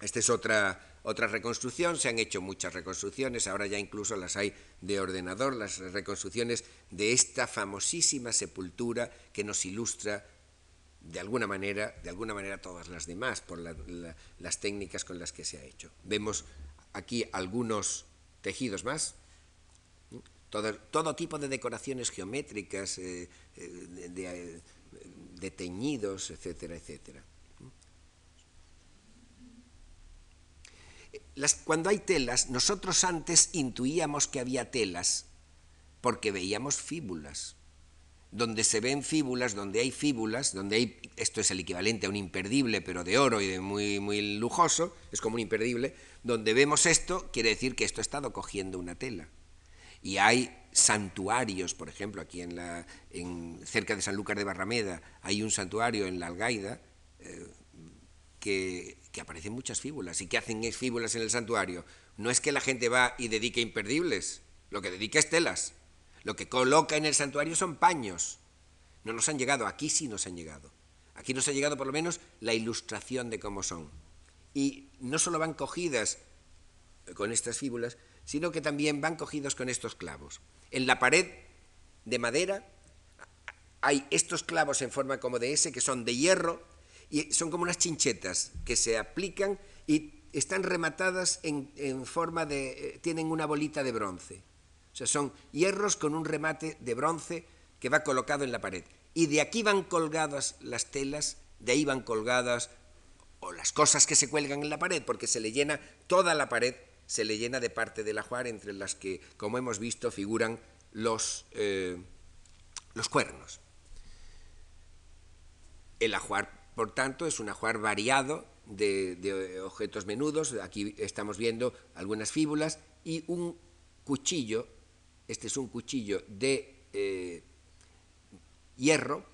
Esta es otra, otra reconstrucción, se han hecho muchas reconstrucciones, ahora ya incluso las hay de ordenador, las reconstrucciones de esta famosísima sepultura que nos ilustra de alguna manera, de alguna manera todas las demás por las técnicas con las que se ha hecho. Vemos aquí algunos tejidos más, todo, tipo de decoraciones geométricas, eh, eh, eh, de, teñidos, etcétera, etcétera. cuando hay telas, nosotros antes intuíamos que había telas porque veíamos fíbulas. Donde se ven fíbulas, donde hay fíbulas, donde hay, esto es el equivalente a un imperdible, pero de oro y de muy, muy lujoso, es como un imperdible, donde vemos esto, quiere decir que esto ha estado cogiendo una tela. Y hay santuarios, por ejemplo, aquí en la, en, cerca de Sanlúcar de Barrameda hay un santuario en la Algaida, eh, que, que aparecen muchas fíbulas y que hacen fíbulas en el santuario. No es que la gente va y dedique imperdibles, lo que dedica es telas. Lo que coloca en el santuario son paños. No nos han llegado, aquí sí nos han llegado. Aquí nos ha llegado por lo menos la ilustración de cómo son. Y no solo van cogidas con estas fíbulas, sino que también van cogidos con estos clavos. En la pared de madera hay estos clavos en forma como de S que son de hierro y son como unas chinchetas que se aplican y están rematadas en, forma de... Eh, tienen una bolita de bronce. Sea, son hierros con un remate de bronce que va colocado en la pared. Y de aquí van colgadas las telas, de ahí van colgadas o las cosas que se cuelgan en la pared, porque se le llena toda la pared, se le llena de parte del ajuar, entre las que, como hemos visto, figuran los, eh, los cuernos. El ajuar, por tanto, es un ajuar variado de, objetos menudos. Aquí estamos viendo algunas fíbulas y un cuchillo. Este es un cuchillo de eh, hierro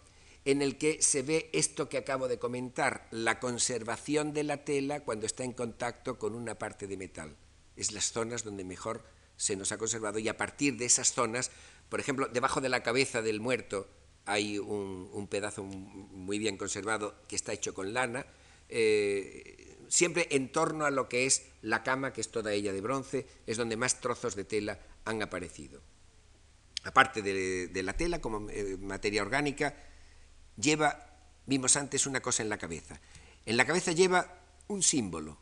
en el que se ve esto que acabo de comentar, la conservación de la tela cuando está en contacto con una parte de metal. Es las zonas donde mejor se nos ha conservado y a partir de esas zonas, por ejemplo, debajo de la cabeza del muerto hay un, pedazo muy bien conservado que está hecho con lana, eh, siempre en torno a lo que es la cama, que es toda ella de bronce, es donde más trozos de tela han aparecido. Aparte de, la tela como eh, materia orgánica, lleva, vimos antes, una cosa en la cabeza. En la cabeza lleva un símbolo.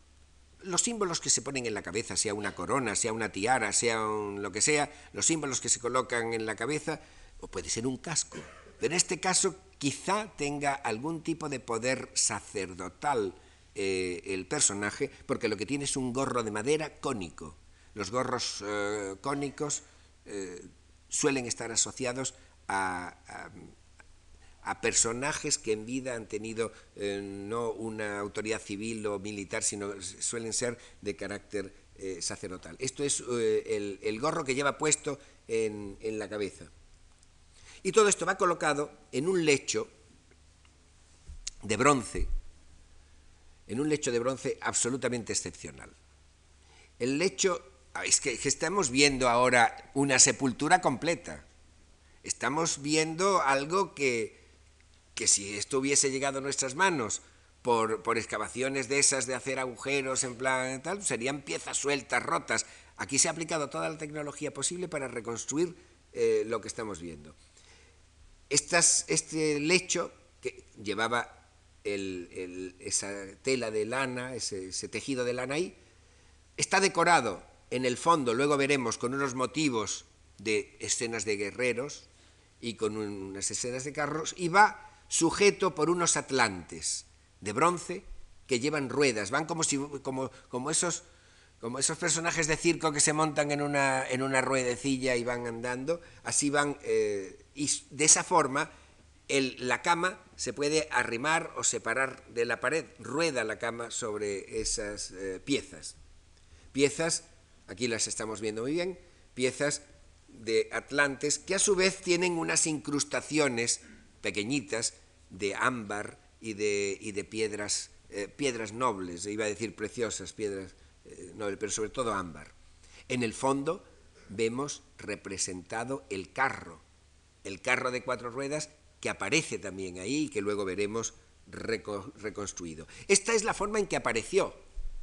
Los símbolos que se ponen en la cabeza, sea una corona, sea una tiara, sea lo que sea, los símbolos que se colocan en la cabeza, o puede ser un casco. Pero en este caso quizá tenga algún tipo de poder sacerdotal eh, el personaje, porque lo que tiene es un gorro de madera cónico. Los gorros eh, cónicos eh, suelen estar asociados a a personajes que en vida han tenido no una autoridad civil o militar, sino suelen ser de carácter sacerdotal. Esto es eh, el, gorro que lleva puesto en, en la cabeza. Y todo esto va colocado en un lecho de bronce, en un lecho de bronce absolutamente excepcional. El lecho, ah, es que, estamos viendo ahora una sepultura completa. Estamos viendo algo que, que si esto hubiese llegado a nuestras manos por, excavaciones de esas de hacer agujeros en plan tal, serían piezas sueltas, rotas. Aquí se ha aplicado toda la tecnología posible para reconstruir eh, lo que estamos viendo. este lecho que llevaba esa tela de lana, ese, tejido de lana ahí, está decorado en el fondo, luego veremos, con unos motivos de escenas de guerreros y con unas escenas de carros, y va sujeto por unos atlantes de bronce que llevan ruedas, van como, si, como, como, esos, como esos personajes de circo que se montan en una, en una ruedecilla y van andando, así van, eh, y de esa forma el, la cama se puede arrimar o separar de la pared, rueda la cama sobre esas eh, piezas. Piezas, aquí las estamos viendo muy bien, piezas de atlantes que a su vez tienen unas incrustaciones pequeñitas de ámbar y de, y de piedras, eh, piedras nobles, iba a decir preciosas, piedras eh, nobles, pero sobre todo ámbar. En el fondo vemos representado el carro, el carro de cuatro ruedas que aparece también ahí y que luego veremos reconstruido. Esta es la forma en que apareció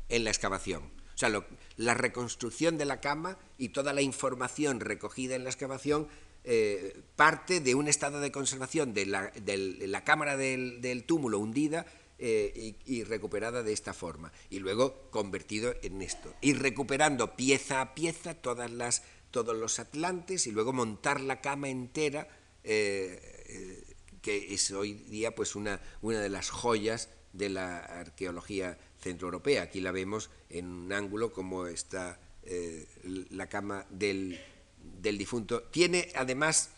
en la excavación. O sea, la reconstrucción de la cama y toda la información recogida en la excavación eh, parte de un estado de conservación de la, cámara del, túmulo hundida eh, y, recuperada de esta forma, y luego convertido en esto, y recuperando pieza a pieza todas las, todos los atlantes y luego montar la cama entera, eh, que es hoy día pues una, una de las joyas de la arqueología centroeuropea. Aquí la vemos en un ángulo como está la cama del, del difunto, tiene además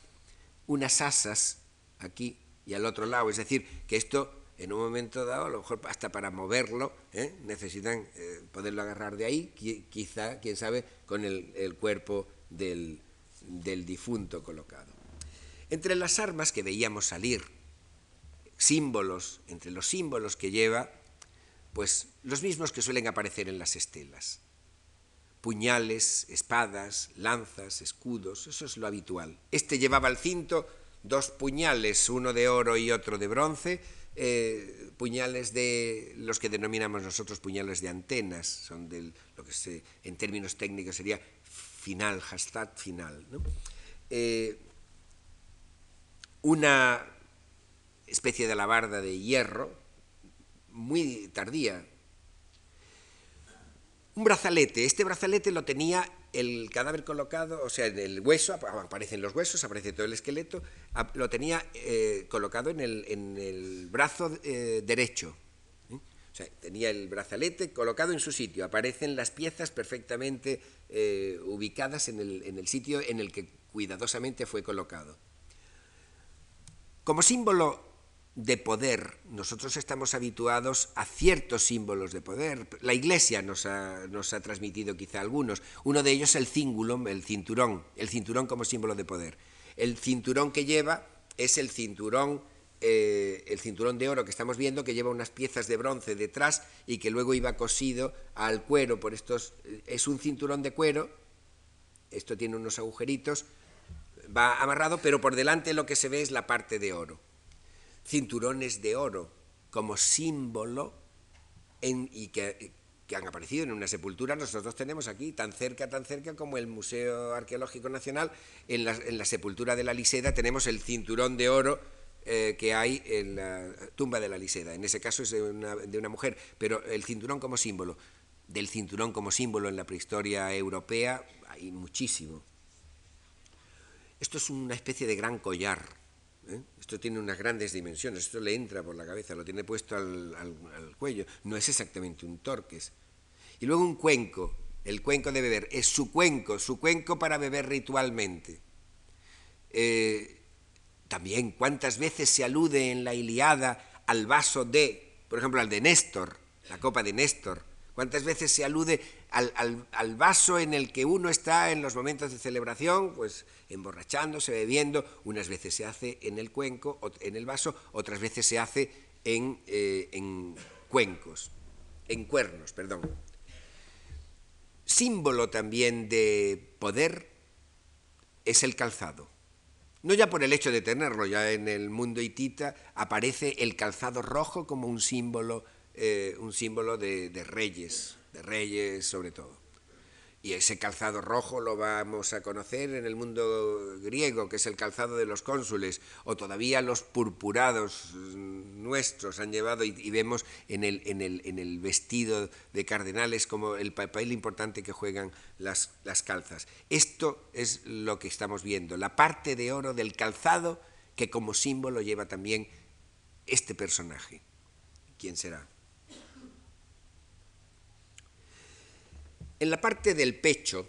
unas asas aquí y al otro lado, es decir, que esto en un momento dado, a lo mejor hasta para moverlo, ¿eh? necesitan eh, poderlo agarrar de ahí, quizá, quién sabe, con el, cuerpo del, del difunto colocado. Entre las armas que veíamos salir, símbolos, entre los símbolos que lleva, Pues los mismos que suelen aparecer en las estelas. Puñales, espadas, lanzas, escudos, eso es lo habitual. Este llevaba al cinto dos puñales, uno de oro y otro de bronce, eh, puñales de los que denominamos nosotros puñales de antenas, son del, lo que se, en términos técnicos sería final, hashtag final. Eh, una especie de alabarda de hierro, muy tardía. Un brazalete, este brazalete lo tenía el cadáver colocado, o sea, en el hueso, aparecen los huesos, aparece todo el esqueleto, lo tenía eh, colocado en el, brazo eh, derecho. ¿eh? O sea, tenía el brazalete colocado en su sitio, aparecen las piezas perfectamente ubicadas en el sitio en el que cuidadosamente fue colocado. Como símbolo de poder. Nosotros estamos habituados a ciertos símbolos de poder. La Iglesia nos ha, nos ha transmitido quizá algunos. Uno de ellos el cingulum, el cinturón, el cinturón como símbolo de poder. El cinturón que lleva es el cinturón, eh, el cinturón de oro que estamos viendo, que lleva unas piezas de bronce detrás y que luego iba cosido al cuero por estos. Es un cinturón de cuero. Esto tiene unos agujeritos, va amarrado, pero por delante lo que se ve es la parte de oro cinturones de oro como símbolo y que, han aparecido en una sepultura, nosotros tenemos aquí, tan cerca, tan cerca como el Museo Arqueológico Nacional, en la, sepultura de la Liseda tenemos el cinturón de oro eh, que hay en la tumba de la Liseda. En ese caso es de una, de una mujer, pero el cinturón como símbolo, del cinturón como símbolo en la prehistoria europea, hay muchísimo. Esto es una especie de gran collar ¿eh? Esto tiene unas grandes dimensiones, esto le entra por la cabeza, lo tiene puesto al, cuello, no es exactamente un torques. Y luego un cuenco, el cuenco de beber, es su cuenco, su cuenco para beber ritualmente. Eh, también, ¿cuántas veces se alude en la Iliada al vaso de, por ejemplo, al de Néstor, la copa de Néstor? ¿Cuántas veces se alude al, vaso en el que uno está en los momentos de celebración, pues emborrachándose, bebiendo? Unas veces se hace en el cuenco, en el vaso, otras veces se hace en, eh, en cuencos, en cuernos, perdón. Símbolo también de poder es el calzado. No ya por el hecho de tenerlo, ya en el mundo hitita aparece el calzado rojo como un símbolo eh, un símbolo de, reyes, de reyes sobre todo. Y ese calzado rojo lo vamos a conocer en el mundo griego, que es el calzado de los cónsules, o todavía los purpurados nuestros han llevado y, vemos en el, en, el, en el, vestido de cardenales como el papel importante que juegan las, las calzas. Esto es lo que estamos viendo, la parte de oro del calzado que como símbolo lleva también este personaje. ¿Quién será? En la parte del pecho,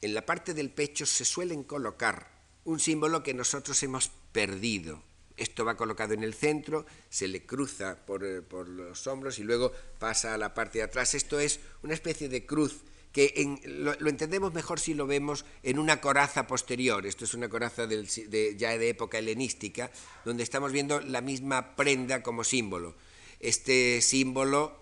en la parte del pecho se suelen colocar un símbolo que nosotros hemos perdido. Esto va colocado en el centro, se le cruza por, eh, los hombros y luego pasa a la parte de atrás. Esto es una especie de cruz que lo, entendemos mejor si lo vemos en una coraza posterior. Esto es una coraza ya de época helenística, donde estamos viendo la misma prenda como símbolo. Este símbolo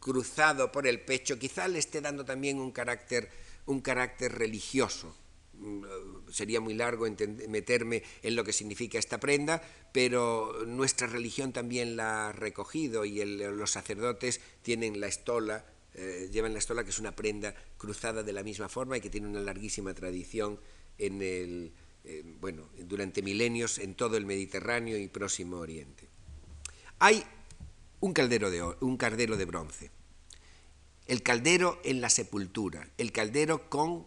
cruzado por el pecho, quizá le esté dando también un carácter, un carácter religioso. Mm, sería muy largo meterme en lo que significa esta prenda, pero nuestra religión también la ha recogido y los sacerdotes tienen la estola, eh, llevan la estola que es una prenda cruzada de la misma forma y que tiene una larguísima tradición en el, bueno, durante milenios en todo el Mediterráneo y Próximo Oriente. Hay un, caldero de, un caldero de bronce. El caldero en la sepultura. El caldero con,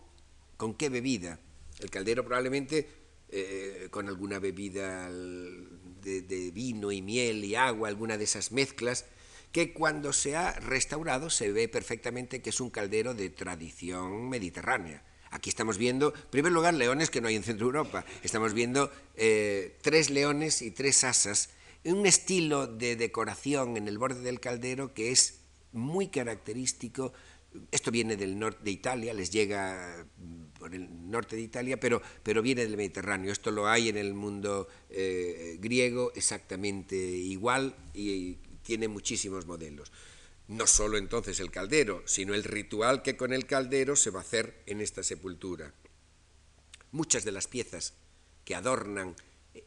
con qué bebida. El caldero probablemente eh, con alguna bebida de, vino y miel y agua, alguna de esas mezclas, que cuando se ha restaurado se ve perfectamente que es un caldero de tradición mediterránea. Aquí estamos viendo, en primer lugar, leones que no hay en Centro Europa. Estamos viendo eh, tres leones y tres asas un estilo de decoración en el borde del caldero que es muy característico. Esto viene del norte de Italia, les llega por el norte de Italia, pero, pero viene del Mediterráneo. Esto lo hay en el mundo eh, griego exactamente igual y tiene muchísimos modelos. No solo entonces el caldero, sino el ritual que con el caldero se va a hacer en esta sepultura. Muchas de las piezas que adornan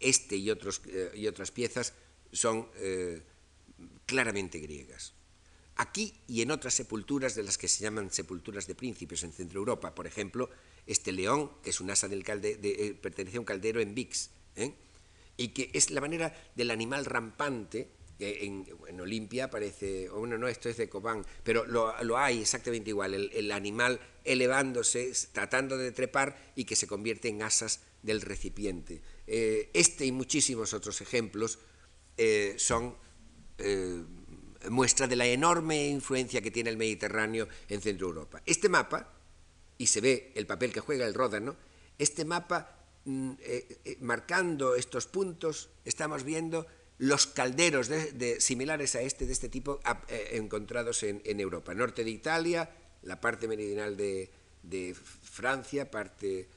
este y, otros, eh, y otras piezas son eh, claramente griegas. Aquí y en otras sepulturas de las que se llaman sepulturas de príncipes en Centro Europa, por ejemplo, este león, que es un asa del calde, de, eh, pertenece a un caldero en Vix, y que es la manera del animal rampante en, Olimpia parece, o bueno, no, esto es de Cobán, pero lo, lo hay exactamente igual, el, animal elevándose, tratando de trepar y que se convierte en asas del recipiente. Eh, este y muchísimos otros ejemplos eh, son eh, muestra de la enorme influencia que tiene el Mediterráneo en Centro Europa. Este mapa, y se ve el papel que juega el Ródano, este mapa, mm, eh, eh, marcando estos puntos, estamos viendo los calderos de, similares a este, de este tipo, encontrados en, Europa. Norte de Italia, la parte meridional de, Francia, parte,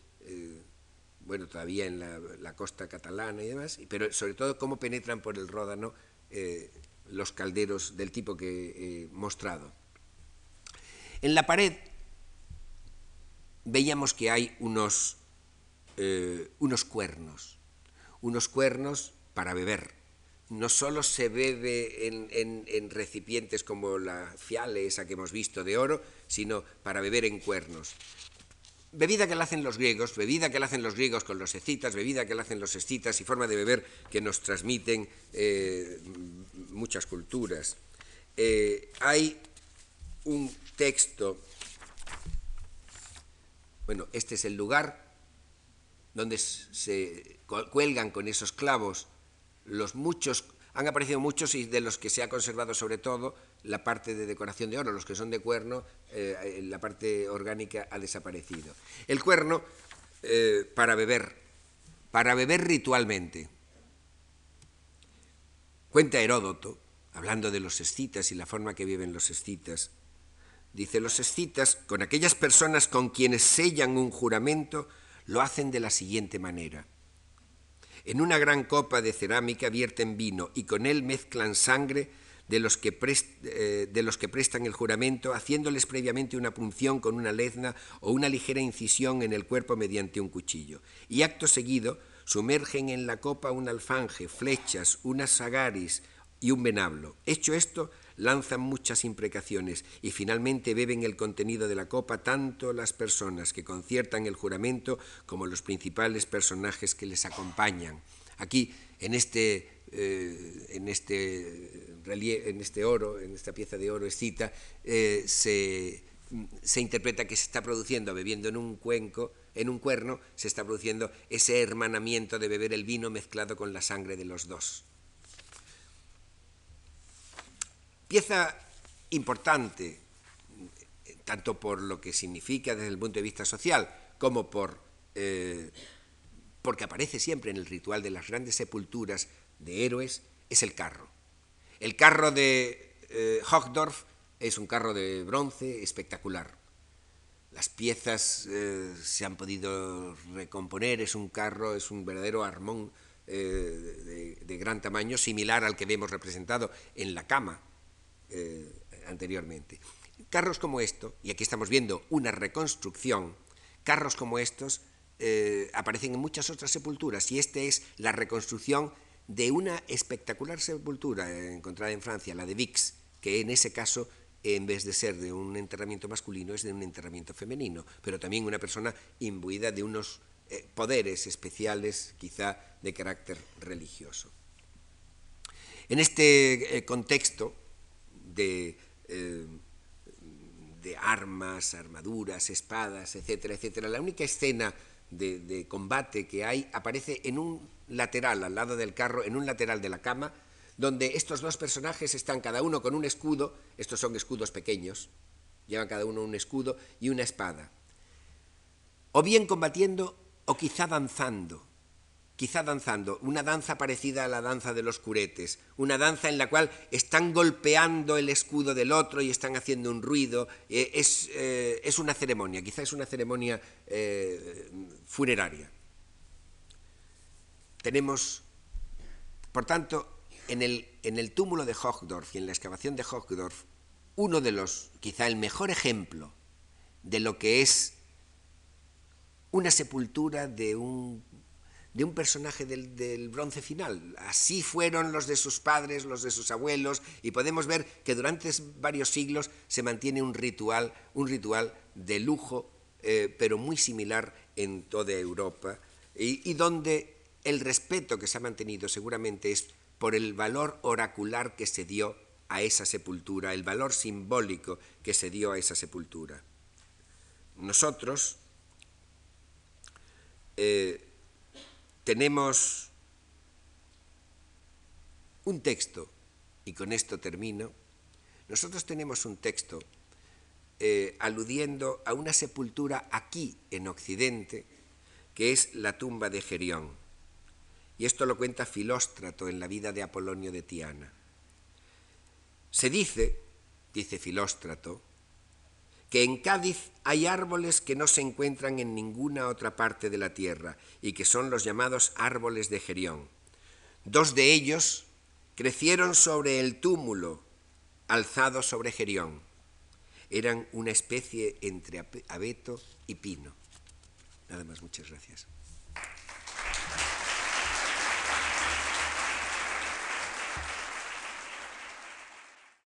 bueno, todavía en la, costa catalana y demás, pero sobre todo cómo penetran por el Ródano eh, los calderos del tipo que he mostrado. En la pared veíamos que hay unos, eh, unos cuernos, unos cuernos para beber no solo se bebe en, en, en, recipientes como la fiale, esa que hemos visto de oro, sino para beber en cuernos. Bebida que la hacen los griegos, bebida que la hacen los griegos con los escitas, bebida que la hacen los escitas y forma de beber que nos transmiten eh, muchas culturas. Eh, hay un texto, bueno, este es el lugar donde se cuelgan con esos clavos los muchos, han aparecido muchos y de los que se ha conservado sobre todo la parte de decoración de oro, los que son de cuerno, eh, la parte orgánica ha desaparecido. El cuerno eh, para beber, para beber ritualmente. Cuenta Heródoto, hablando de los escitas y la forma que viven los escitas, dice, los escitas, con aquellas personas con quienes sellan un juramento, lo hacen de la siguiente manera – en una gran copa de cerámica vierten vino y con él mezclan sangre de los, que eh, de los, que prestan el juramento, haciéndoles previamente una punción con una lezna o una ligera incisión en el cuerpo mediante un cuchillo. Y acto seguido sumergen en la copa un alfanje, flechas, unas sagaris y un venablo. Hecho esto, lanzan muchas imprecaciones y finalmente beben el contenido de la copa tanto las personas que conciertan el juramento como los principales personajes que les acompañan. Aquí, en este, eh, en este, en este oro, en esta pieza de oro escita, eh, se, se interpreta que se está produciendo, bebiendo en un cuenco, en un cuerno, se está produciendo ese hermanamiento de beber el vino mezclado con la sangre de los dos. Pieza importante, tanto por lo que significa desde el punto de vista social, como por, eh, porque aparece siempre en el ritual de las grandes sepulturas de héroes, es el carro. El carro de eh, Hochdorf es un carro de bronce espectacular. Las piezas eh, se han podido recomponer, es un carro, es un verdadero armón eh, de, de, gran tamaño, similar al que vemos representado en la cama eh, anteriormente. Carros como esto, y aquí estamos viendo una reconstrucción, carros como estos eh, aparecen en muchas otras sepulturas y esta es la reconstrucción de una espectacular sepultura encontrada en Francia, la de Vix, que en ese caso en vez de ser de un enterramiento masculino, es de un enterramiento femenino, pero también una persona imbuida de unos eh, poderes especiales, quizá de carácter religioso. En este eh, contexto, de, eh, de armas, armaduras, espadas, etcétera, etcétera. La única escena de, de, combate que hay aparece en un lateral, al lado del carro, en un lateral de la cama, donde estos dos personajes están cada uno con un escudo, estos son escudos pequeños, llevan cada uno un escudo y una espada, o bien combatiendo o quizá danzando quizá danzando, una danza parecida a la danza de los curetes, una danza en la cual están golpeando el escudo del otro y están haciendo un ruido, eh, es, eh, es, una ceremonia, quizá es una ceremonia eh, funeraria. Tenemos, por tanto, en el, en el túmulo de Hochdorf y en la excavación de Hochdorf, uno de los, quizá el mejor ejemplo de lo que es una sepultura de un, de un personaje del, del, bronce final. Así fueron los de sus padres, los de sus abuelos, y podemos ver que durante varios siglos se mantiene un ritual, un ritual de lujo, eh, pero muy similar en toda Europa, y, donde el respeto que se ha mantenido seguramente es por el valor oracular que se dio a esa sepultura, el valor simbólico que se dio a esa sepultura. Nosotros, eh, tenemos un texto, y con esto termino, nosotros tenemos un texto eh, aludiendo a una sepultura aquí en Occidente, que es la tumba de Gerión. Y esto lo cuenta Filóstrato en la vida de Apolonio de Tiana. Se dice, dice Filóstrato, que en Cádiz hay árboles que no se encuentran en ninguna otra parte de la tierra y que son los llamados árboles de Gerión. Dos de ellos crecieron sobre el túmulo alzado sobre Gerión. Eran una especie entre abeto y pino. Nada más, muchas gracias.